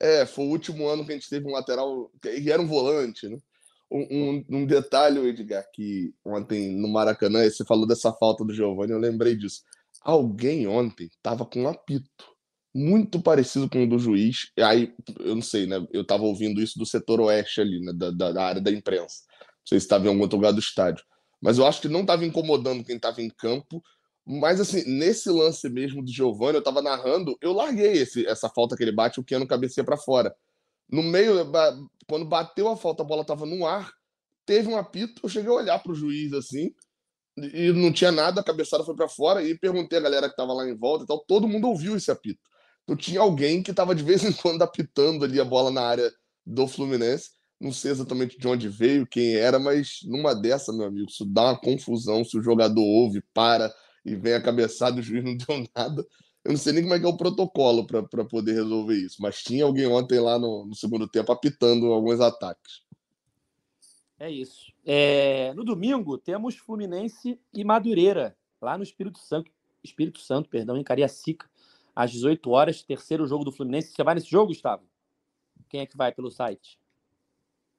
É, foi o último ano que a gente teve um lateral que era um volante, né? Um, um, um, detalhe, Edgar, que ontem no Maracanã, você falou dessa falta do Giovanni, eu lembrei disso. Alguém ontem tava com um apito muito parecido com o do juiz. Aí, eu não sei, né? Eu tava ouvindo isso do setor oeste ali, né? Da, da, da área da imprensa. Não sei se estava em algum outro lugar do estádio. Mas eu acho que não estava incomodando quem estava em campo. Mas, assim, nesse lance mesmo do Giovanni, eu estava narrando, eu larguei esse, essa falta que ele bate, o Keno cabeceia para fora. No meio, quando bateu a falta, a bola estava no ar, teve um apito, eu cheguei a olhar para o juiz assim, e não tinha nada, a cabeçada foi para fora, e perguntei a galera que estava lá em volta e tal, todo mundo ouviu esse apito. Então tinha alguém que estava de vez em quando apitando ali a bola na área do Fluminense. Não sei exatamente de onde veio, quem era, mas numa dessa, meu amigo, isso dá uma confusão se o jogador ouve, para e vem a cabeçada, o juiz não *laughs* deu nada. Eu não sei nem como é que é o protocolo para poder resolver isso, mas tinha alguém ontem lá no, no segundo tempo apitando alguns ataques.
É isso. É, no domingo temos Fluminense e Madureira, lá no Espírito Santo, Espírito Santo, perdão, em Cariacica, às 18 horas, terceiro jogo do Fluminense. Você vai nesse jogo, Gustavo? Quem é que vai pelo site?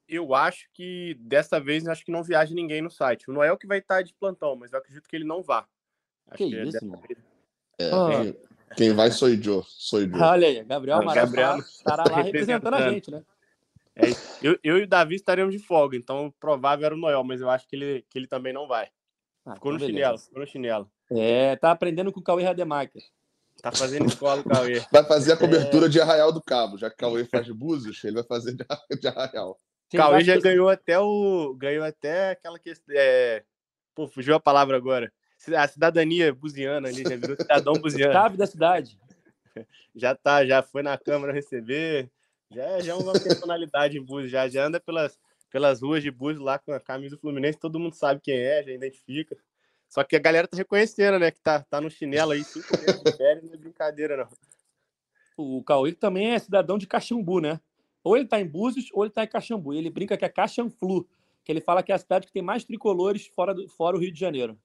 Eu acho que dessa vez acho que não viaja ninguém no site. O Noel que vai estar de plantão, mas eu acredito que ele não vá.
Acho que, que é isso, mano?
É, ah. Quem vai sou eu, sou eu.
Olha aí, Gabriel Amaral Gabriel estará lá representando a gente, né?
É, eu, eu e o Davi estaremos de folga, então o provável era o Noel, mas eu acho que ele, que ele também não vai. Ah, ficou então no beleza. chinelo, ficou no chinelo.
É, tá aprendendo com o Cauê Rademacher.
Tá fazendo escola o Cauê. *laughs*
Vai fazer a cobertura é... de Arraial do Cabo, já que o Cauê faz de Búzios, ele vai fazer de, Arraial.
O Cauê já ganhou até o. Ganhou até aquela questão. É... Pô, fugiu a palavra agora. A cidadania buziana ali, já virou cidadão *laughs* buziano.
Chave da cidade. *laughs*
Já tá, já foi na Câmara receber. Já, já é uma personalidade em Búzios, já, já anda pelas, pelas ruas de Búzios lá com a camisa do Fluminense, todo mundo sabe quem é, já identifica. Só que a galera tá reconhecendo, né? Que tá, tá no chinelo aí, cinco meses de férias, não é brincadeira, não.
O Cauê também é cidadão de Caxambu, né? Ou ele tá em Búzios, ou ele tá em Caxambu. E ele brinca que é Caxamflu, que ele fala que é a cidade que tem mais tricolores fora, do, fora o Rio de Janeiro.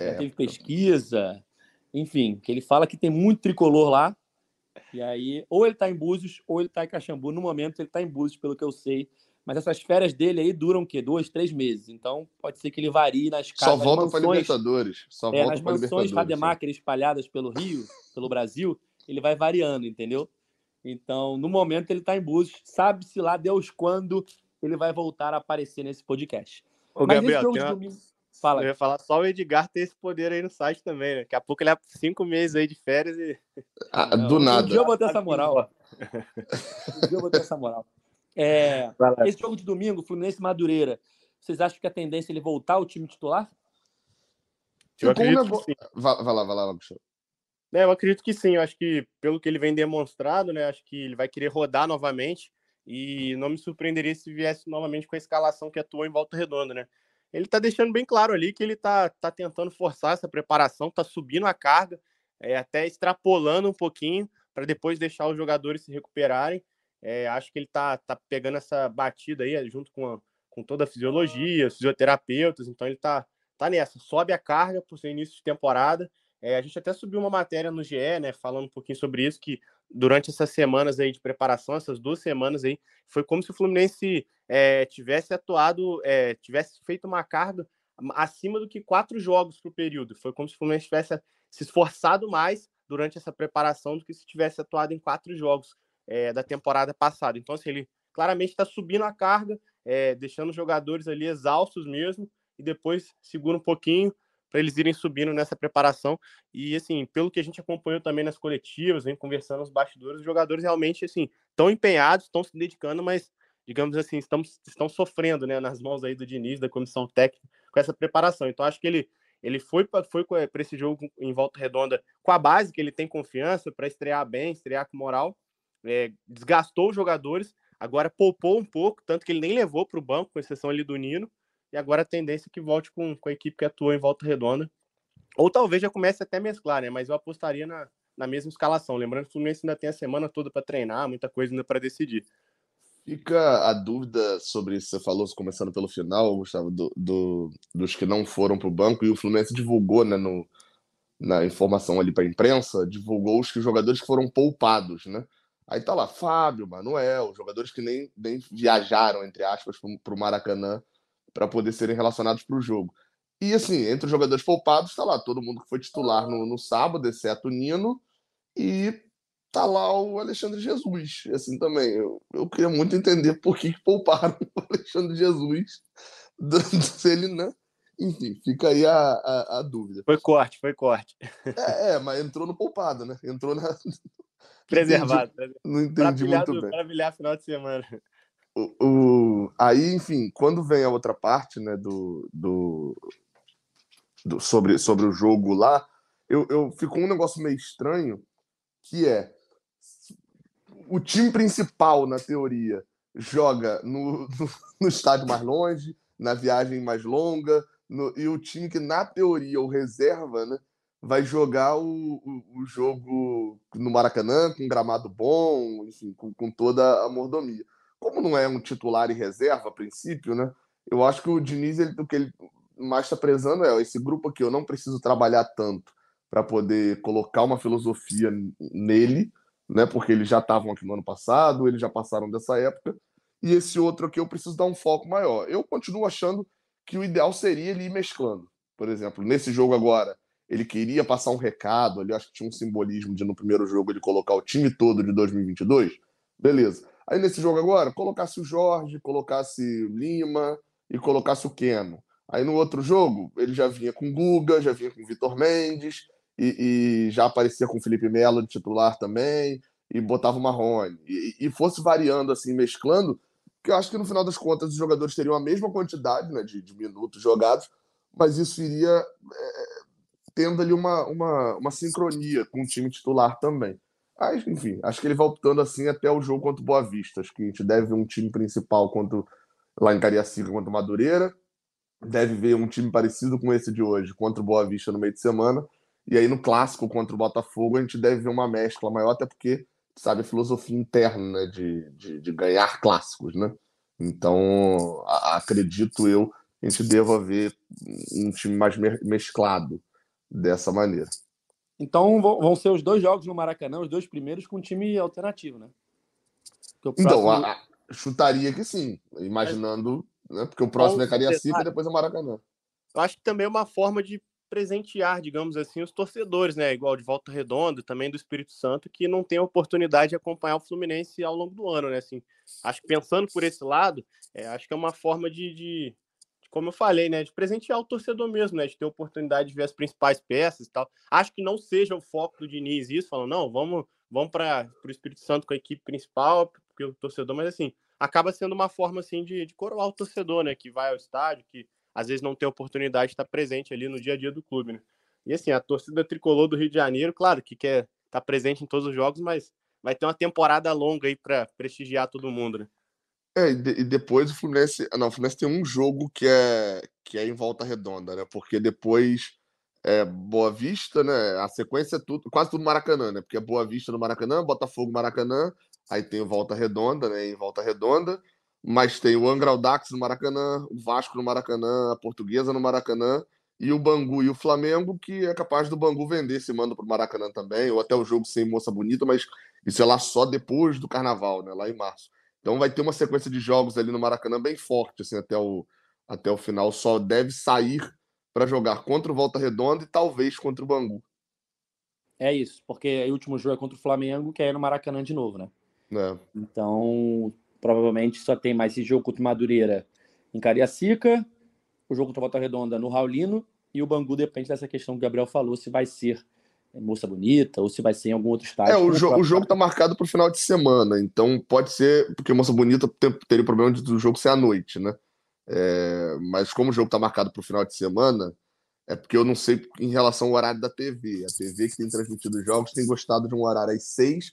É. Já teve pesquisa, enfim, que ele fala que tem muito tricolor lá. E aí, ou ele tá em Búzios, ou ele tá em Caxambu. No momento, ele tá em Búzios, pelo que eu sei. Mas essas férias dele aí duram o quê? Dois, três meses. Então pode ser que ele varie nas
casas. Só volta para Libertadores. Só
é,
volta
nas mansões Rademacher espalhadas pelo Rio, pelo Brasil, ele vai variando, entendeu? Então, no momento ele está em Búzios, sabe-se lá Deus quando ele vai voltar a aparecer nesse podcast.
Ô, Mas Gabriel, esse jogo domingo... Fala. Eu ia falar só o Edgar ter esse poder aí no site também, né? Daqui a pouco ele é cinco meses aí de férias e.
Ah, do nada. *laughs* Um
dia eu vou ter essa moral. um dia eu vou ter essa moral. É, esse jogo de domingo, Fluminense Madureira, vocês acham que a tendência é ele voltar ao time titular?
Eu acredito que sim.
Vai, vai lá, vai lá, Gustavo.
É, eu acredito que sim. Eu acho que, pelo que ele vem demonstrado, né, acho que ele vai querer rodar novamente. E não me surpreenderia se viesse novamente com a escalação que atuou em volta redonda, né? Ele tá deixando bem claro ali que ele tá, tá tentando forçar essa preparação, tá subindo a carga, é, até extrapolando um pouquinho, para depois deixar os jogadores se recuperarem. É, acho que ele tá, tá pegando essa batida aí junto com, a, com toda a fisiologia, os fisioterapeutas, então ele tá, tá nessa, sobe a carga por ser início de temporada. É, a gente até subiu uma matéria no GE, né, falando um pouquinho sobre isso, que durante essas semanas aí de preparação, essas duas semanas aí, foi como se o Fluminense é, tivesse atuado, é, tivesse feito uma carga acima do que quatro jogos para o período. Foi como se o Fluminense tivesse se esforçado mais durante essa preparação do que se tivesse atuado em quatro jogos é, da temporada passada. Então, assim, ele claramente está subindo a carga, é, deixando os jogadores ali exaustos mesmo, e depois segura um pouquinho para eles irem subindo nessa preparação. E, assim, pelo que a gente acompanhou também nas coletivas, vem conversando nos bastidores, os jogadores realmente, assim, estão empenhados, estão se dedicando, mas, digamos assim, estão, estão sofrendo, né, nas mãos aí do Diniz, da comissão técnica, com essa preparação. Então, acho que ele ele foi para foi esse jogo em volta redonda com a base que ele tem confiança para estrear bem, estrear com moral é, desgastou os jogadores, agora poupou um pouco, tanto que ele nem levou para o banco, com exceção ali do Nino, e agora a tendência é que volte com, com a equipe que atuou em volta redonda. Ou talvez já comece até a mesclar, né? Mas eu apostaria na, na mesma escalação. Lembrando que o Fluminense ainda tem a semana toda para treinar, muita coisa ainda para decidir.
Fica a dúvida sobre isso. Você falou, começando pelo final, Gustavo, do, do dos que não foram para o banco, e o Fluminense divulgou né, no, na informação ali para a imprensa, divulgou os que jogadores que foram poupados, né? Aí tá lá Fábio, Manuel, jogadores que nem, nem viajaram, entre aspas, para o Maracanã para poder serem relacionados para o jogo. E assim, entre os jogadores poupados, está lá todo mundo que foi titular no, no sábado, exceto o Nino, e tá lá o Alexandre Jesus, assim também. Eu, eu queria muito entender por que, que pouparam *laughs* o Alexandre Jesus, se ele não. Enfim, fica aí a, a, a, dúvida.
Foi corte, foi corte.
É, é, mas entrou no poupado, né? Entrou na. *laughs*
Preservado.
Entendi, não entendi muito bem.
Para bilhar final de semana.
O, o, aí, enfim, quando vem a outra parte, né, do, do, do sobre, sobre o jogo lá, eu, eu fico um negócio meio estranho, que é o time principal, na teoria, joga no, *laughs* no, no estádio mais longe, na viagem mais longa, no, e o time que, na teoria, o reserva, né, vai jogar o, o, o, jogo no Maracanã, com gramado bom, enfim, com, com toda a mordomia. Como não é um titular e reserva, a princípio, né? Eu acho que o Diniz, ele, o que ele mais está prezando é esse grupo aqui, eu não preciso trabalhar tanto para poder colocar uma filosofia nele, né? Porque eles já estavam aqui no ano passado, eles já passaram dessa época, e esse outro aqui eu preciso dar um foco maior. Eu continuo achando que o ideal seria ele ir mesclando. Por exemplo, nesse jogo agora, ele queria passar um recado, ali acho que tinha um simbolismo de no primeiro jogo ele colocar o time todo de 2022. Beleza. Aí nesse jogo agora, colocasse o Jorge, colocasse o Lima e colocasse o Keno. Aí no outro jogo, ele já vinha com Guga, já vinha com Vitor Mendes e, e, já aparecia com Felipe Melo de titular também e botava o Marrone. E, e fosse variando assim, mesclando, que eu acho que no final das contas os jogadores teriam a mesma quantidade né, de, de minutos jogados, mas isso iria é, tendo ali uma, uma, uma sincronia com o time titular também. Mas, enfim, acho que ele vai optando assim até o jogo contra o Boa Vista. Acho que a gente deve ver um time principal quanto lá em Cariacica contra o Madureira. Deve ver um time parecido com esse de hoje contra o Boa Vista no meio de semana. E aí no clássico contra o Botafogo a gente deve ver uma mescla maior, até porque sabe, a filosofia interna né, de, de, de, ganhar clássicos, né? Então, a, acredito eu, a gente deva ver um time mais mesclado dessa maneira.
Então, vão ser os dois jogos no Maracanã, os dois primeiros com time alternativo, né?
Então, próximo... Então, a, a, chutaria que sim, imaginando, né? Porque o próximo é Cariacica e depois é Maracanã.
Eu acho que também é uma forma de presentear, digamos assim, os torcedores, né? Igual de Volta Redonda, também do Espírito Santo, que não tem a oportunidade de acompanhar o Fluminense ao longo do ano, né? Assim, acho que pensando por esse lado, é, acho que é uma forma de, de, como eu falei, né? De presentear o torcedor mesmo, né? De ter a oportunidade de ver as principais peças e tal. Acho que não seja o foco do Diniz isso, falando, não, vamos, vamos para o Espírito Santo com a equipe principal, porque o torcedor, mas assim, acaba sendo uma forma assim de, de coroar o torcedor, né? Que vai ao estádio, que às vezes não tem oportunidade de estar presente ali no dia a dia do clube, né? E assim, a torcida tricolor do Rio de Janeiro, claro, que quer estar presente em todos os jogos, mas vai ter uma temporada longa aí para prestigiar todo mundo, né?
É, e, de, e, depois o Fluminense. Não, o Fluminense tem um jogo que é, que é em volta redonda, né? Porque depois é Boa Vista, né? A sequência é tudo, quase tudo Maracanã, né? Porque é Boa Vista no Maracanã, Botafogo Maracanã, aí tem o Volta Redonda, né? Em Volta Redonda mas tem o Angra Dax no Maracanã, o Vasco no Maracanã, a Portuguesa no Maracanã e o Bangu e o Flamengo, que é capaz do Bangu vender esse mando para o Maracanã também, ou até o jogo sem moça bonita, mas isso é lá só depois do Carnaval, né, lá em março. Então vai ter uma sequência de jogos ali no Maracanã bem forte, assim, até o, até o final. Só deve sair para jogar contra o Volta Redonda e talvez contra o Bangu.
É isso, porque o último jogo é contra o Flamengo, que é no Maracanã de novo, né?
É.
Então provavelmente só tem mais esse jogo contra o Madureira em Cariacica, o jogo contra o Volta Redonda no Raulino, e o Bangu depende dessa questão que o Gabriel falou, se vai ser Moça Bonita ou se vai ser em algum outro estádio.
É, o, jo o jogo está marcado para o final de semana, então pode ser, porque Moça Bonita teria o problema do jogo ser à noite, né? É, mas como o jogo está marcado para o final de semana, é porque eu não sei em relação ao horário da TV. A TV que tem transmitido os jogos tem gostado de um horário às seis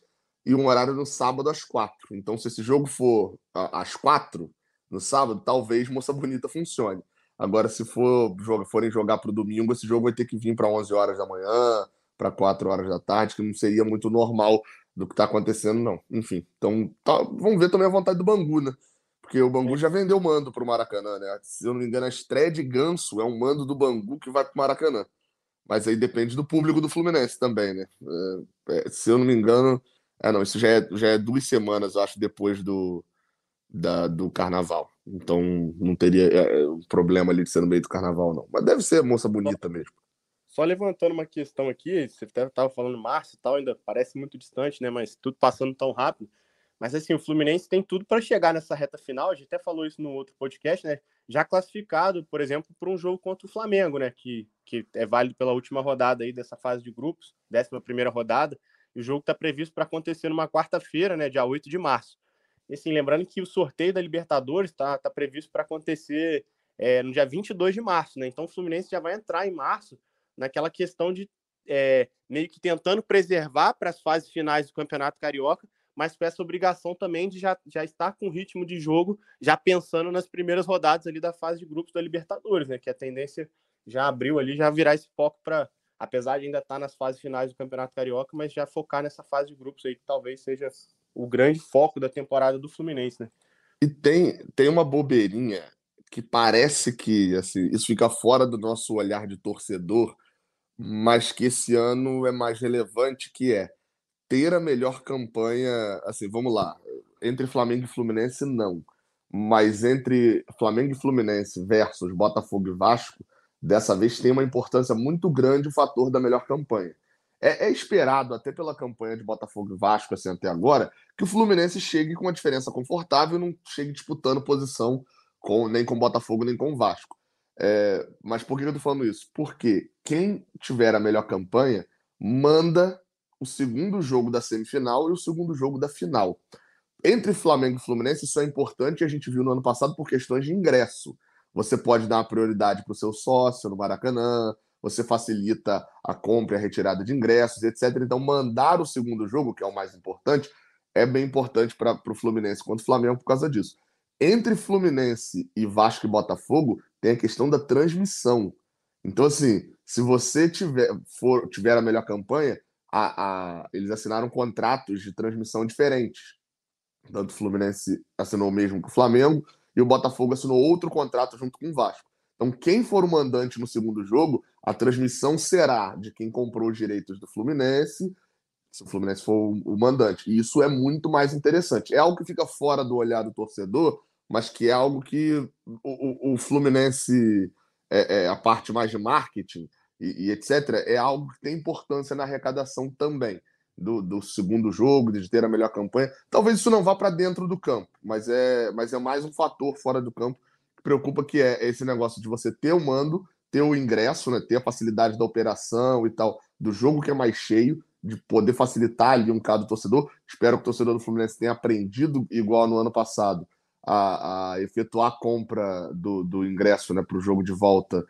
e um horário no sábado às quatro. Então, se esse jogo for às quatro no sábado, talvez Moça Bonita funcione. Agora, se for forem jogar para o domingo, esse jogo vai ter que vir para 11 horas da manhã, para 4 horas da tarde, que não seria muito normal do que está acontecendo, não. Enfim, então tá, vamos ver também a vontade do Bangu, né? Porque o Bangu já vendeu mando para o Maracanã, né? Se eu não me engano, a estreia de Ganso é um mando do Bangu que vai para o Maracanã. Mas aí depende do público do Fluminense também, né? É, é, se eu não me engano, é, não, isso já é, já é duas semanas, acho, depois do, da, do carnaval. Então não teria é, é, um problema ali de ser no meio do carnaval, não. Mas deve ser moça bonita mesmo.
só levantando uma questão aqui, você até estava falando março e tal, ainda parece muito distante, né? Mas tudo passando tão rápido. Mas assim, o Fluminense tem tudo para chegar nessa reta final. A gente até falou isso no outro podcast, né? Já classificado, por exemplo, para um jogo contra o Flamengo, né? Que, que é válido pela última rodada aí dessa fase de grupos, décima primeira rodada. O jogo está previsto para acontecer numa quarta-feira, né? Dia 8 de março. E assim, lembrando que o sorteio da Libertadores está tá previsto para acontecer é, no dia 22 de março, né? Então o Fluminense já vai entrar em março naquela questão de é, meio que tentando preservar para as fases finais do Campeonato Carioca mas com essa obrigação também de já, já estar com ritmo de jogo, já pensando nas primeiras rodadas ali da fase de grupos da Libertadores, né? Que a tendência já abriu ali, já virar esse foco para, apesar de ainda estar nas fases finais do Campeonato Carioca, mas já focar nessa fase de grupos aí, que talvez seja o grande foco da temporada do Fluminense, né?
E tem, tem uma bobeirinha que parece que assim, isso fica fora do nosso olhar de torcedor, mas que esse ano é mais relevante, que é ter a melhor campanha, assim, vamos lá, entre Flamengo e Fluminense, não. Mas entre Flamengo e Fluminense versus Botafogo e Vasco, dessa vez tem uma importância muito grande o fator da melhor campanha. É, é, esperado, até pela campanha de Botafogo e Vasco, assim, até agora, que o Fluminense chegue com uma diferença confortável não chegue disputando posição com, nem com Botafogo nem com Vasco. É, mas por que eu tô falando isso? Porque quem tiver a melhor campanha manda o segundo jogo da semifinal e o segundo jogo da final. Entre Flamengo e Fluminense, isso é importante, a gente viu no ano passado por questões de ingresso. Você pode dar uma prioridade para o seu sócio no Maracanã, você facilita a compra e a retirada de ingressos, etc. Então, mandar o segundo jogo, que é o mais importante, é bem importante para o Fluminense contra o Flamengo por causa disso. Entre Fluminense e Vasco e Botafogo, tem a questão da transmissão. Então, assim, se você tiver, for, tiver a melhor campanha, a, a, eles assinaram contratos de transmissão diferentes. Tanto o Fluminense assinou o mesmo que o Flamengo e o Botafogo assinou outro contrato junto com o Vasco. Então, quem for o mandante no segundo jogo, a transmissão será de quem comprou os direitos do Fluminense, se o Fluminense for o mandante. E isso é muito mais interessante. É algo que fica fora do olhar do torcedor, mas que é algo que o, o, o Fluminense, é, é, a parte mais de marketing, e, e, etc., é algo que tem importância na arrecadação também do, do, segundo jogo, de ter a melhor campanha. Talvez isso não vá para dentro do campo, mas é, mas é mais um fator fora do campo que preocupa, que é esse negócio de você ter o mando, ter o ingresso, né, ter a facilidade da operação e tal, do jogo que é mais cheio, de poder facilitar ali um caso do torcedor. Espero que o torcedor do Fluminense tenha aprendido, igual no ano passado, a, a efetuar a compra do, do ingresso né, para o jogo de volta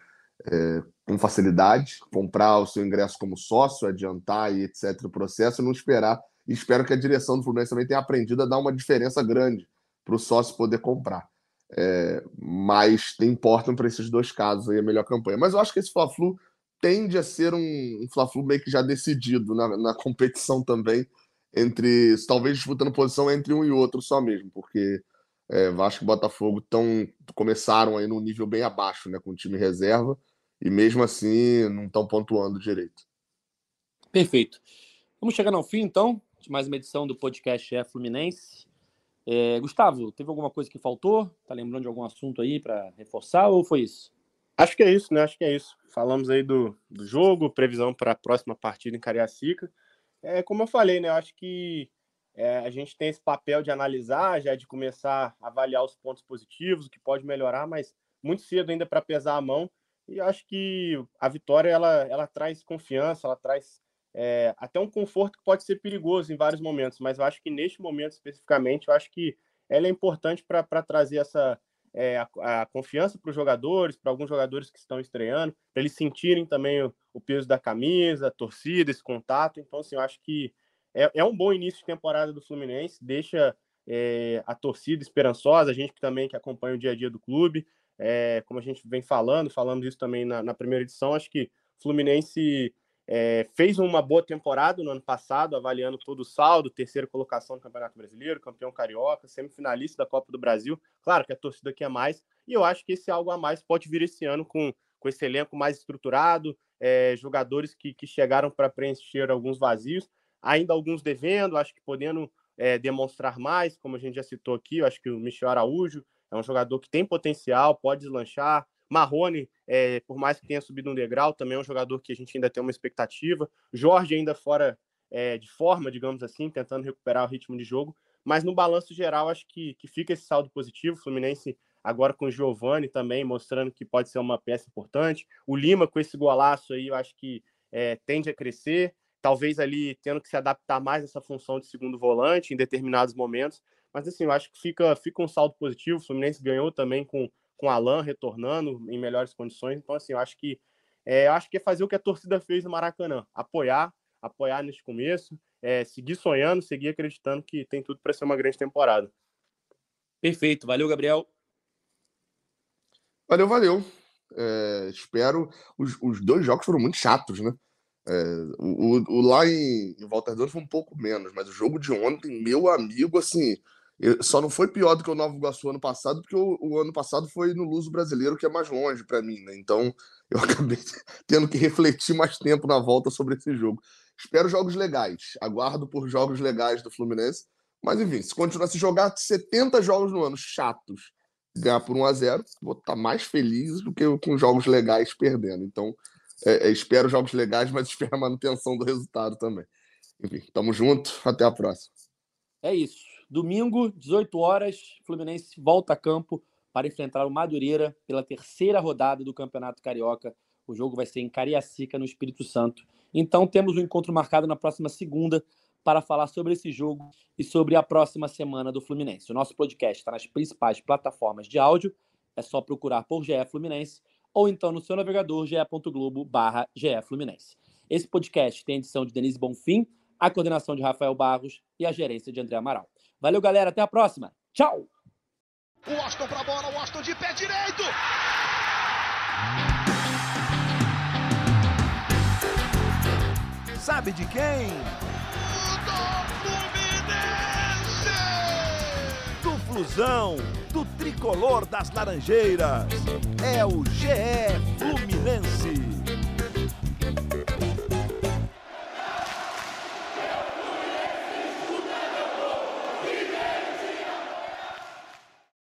é, facilidade, comprar o seu ingresso como sócio, adiantar e etc. o processo, não esperar. Espero que a direção do Fluminense também tenha aprendido a dar uma diferença grande para o sócio poder comprar. É, mas importam para esses dois casos aí a melhor campanha. Mas eu acho que esse Fla-Flu tende a ser um, um Fla-Flu meio que já decidido na, na competição também, entre talvez disputando posição entre um e outro só mesmo, porque é, Vasco e Botafogo tão, começaram aí num nível bem abaixo, né, com o time reserva, e mesmo assim não estão pontuando direito.
Perfeito. Vamos chegar ao fim, então, de mais uma edição do podcast É Fluminense. É, Gustavo, teve alguma coisa que faltou? Tá lembrando de algum assunto aí para reforçar ou foi isso?
Acho que é isso, né? Acho que é isso. Falamos aí do, do jogo, previsão para a próxima partida em Cariacica. É, como eu falei, né? Eu acho que é, a gente tem esse papel de analisar, já de começar a avaliar os pontos positivos, o que pode melhorar, mas muito cedo ainda para pesar a mão. E acho que a vitória ela, ela traz confiança, ela traz é, até um conforto que pode ser perigoso em vários momentos, mas eu acho que neste momento especificamente, eu acho que ela é importante para trazer essa é, a, a, confiança para os jogadores, para alguns jogadores que estão estreando, para eles sentirem também o, o, peso da camisa, a torcida, esse contato. Então, assim, eu acho que é, é um bom início de temporada do Fluminense, deixa é, a torcida esperançosa, a gente que também que acompanha o dia a dia do clube, é, como a gente vem falando, falando isso também na, na primeira edição, acho que Fluminense é, fez uma boa temporada no ano passado, avaliando todo o saldo, terceira colocação no Campeonato Brasileiro, campeão carioca, semifinalista da Copa do Brasil. Claro que a torcida quer mais, e eu acho que esse algo a mais pode vir esse ano com, com esse elenco mais estruturado, é, jogadores que, que chegaram para preencher alguns vazios, ainda alguns devendo, acho que podendo é, demonstrar mais, como a gente já citou aqui, eu acho que o Michel Araújo é um jogador que tem potencial, pode deslanchar. Marrone, é, por mais que tenha subido um degrau, também é um jogador que a gente ainda tem uma expectativa. Jorge ainda fora é, de forma, digamos assim, tentando recuperar o ritmo de jogo. Mas no balanço geral, acho que, que fica esse saldo positivo. O Fluminense agora com o Giovani também, mostrando que pode ser uma peça importante. O Lima com esse golaço aí, eu acho que é, tende a crescer. Talvez ali tendo que se adaptar mais a essa função de segundo volante em determinados momentos. Mas assim, eu acho que fica, fica um saldo positivo. O Fluminense ganhou também com, com o Alan retornando em melhores condições. Então, assim, eu acho que é, eu acho que é fazer o que a torcida fez no Maracanã, apoiar, apoiar neste começo, é, seguir sonhando, seguir acreditando que tem tudo para ser uma grande temporada.
Perfeito, valeu, Gabriel.
Valeu, valeu. É, espero. Os, os dois jogos foram muito chatos, né? É, o, o, lá em, em Volta Redonda foi um pouco menos, mas o jogo de ontem, meu amigo, assim, só não foi pior do que o Novo Iguaçu ano passado, porque o, o ano passado foi no Luso Brasileiro, que é mais longe para mim, né? Então *laughs* eu acabei tendo que refletir mais tempo na volta sobre esse jogo. Espero jogos legais, aguardo por jogos legais do Fluminense, mas enfim, se continuar se jogar 70 jogos no ano chatos, ganhar por 1 a 0 vou estar tá mais feliz do que com jogos legais perdendo. Então é, é, espero jogos legais, mas *laughs* espero a manutenção do resultado também. Enfim, tamo junto, até a próxima.
É isso. Domingo, 18 horas, Fluminense volta a campo para enfrentar o Madureira pela terceira rodada do Campeonato Carioca. O jogo vai ser em Cariacica, no Espírito Santo. Então temos um encontro marcado na próxima segunda para falar sobre esse jogo e sobre a próxima semana do Fluminense. O nosso podcast está nas principais plataformas de áudio. É só procurar por GE Fluminense ou então no seu navegador ge.globo barra Fluminense. Esse podcast tem edição de Denise Bonfim, a coordenação de Rafael Barros e a gerência de André Amaral. Valeu, galera. Até a próxima. Tchau! O Austin pra bola, o Austin de pé direito!
Sabe de quem? Do Fluminense! Do Flusão! do tricolor das Laranjeiras. É o GE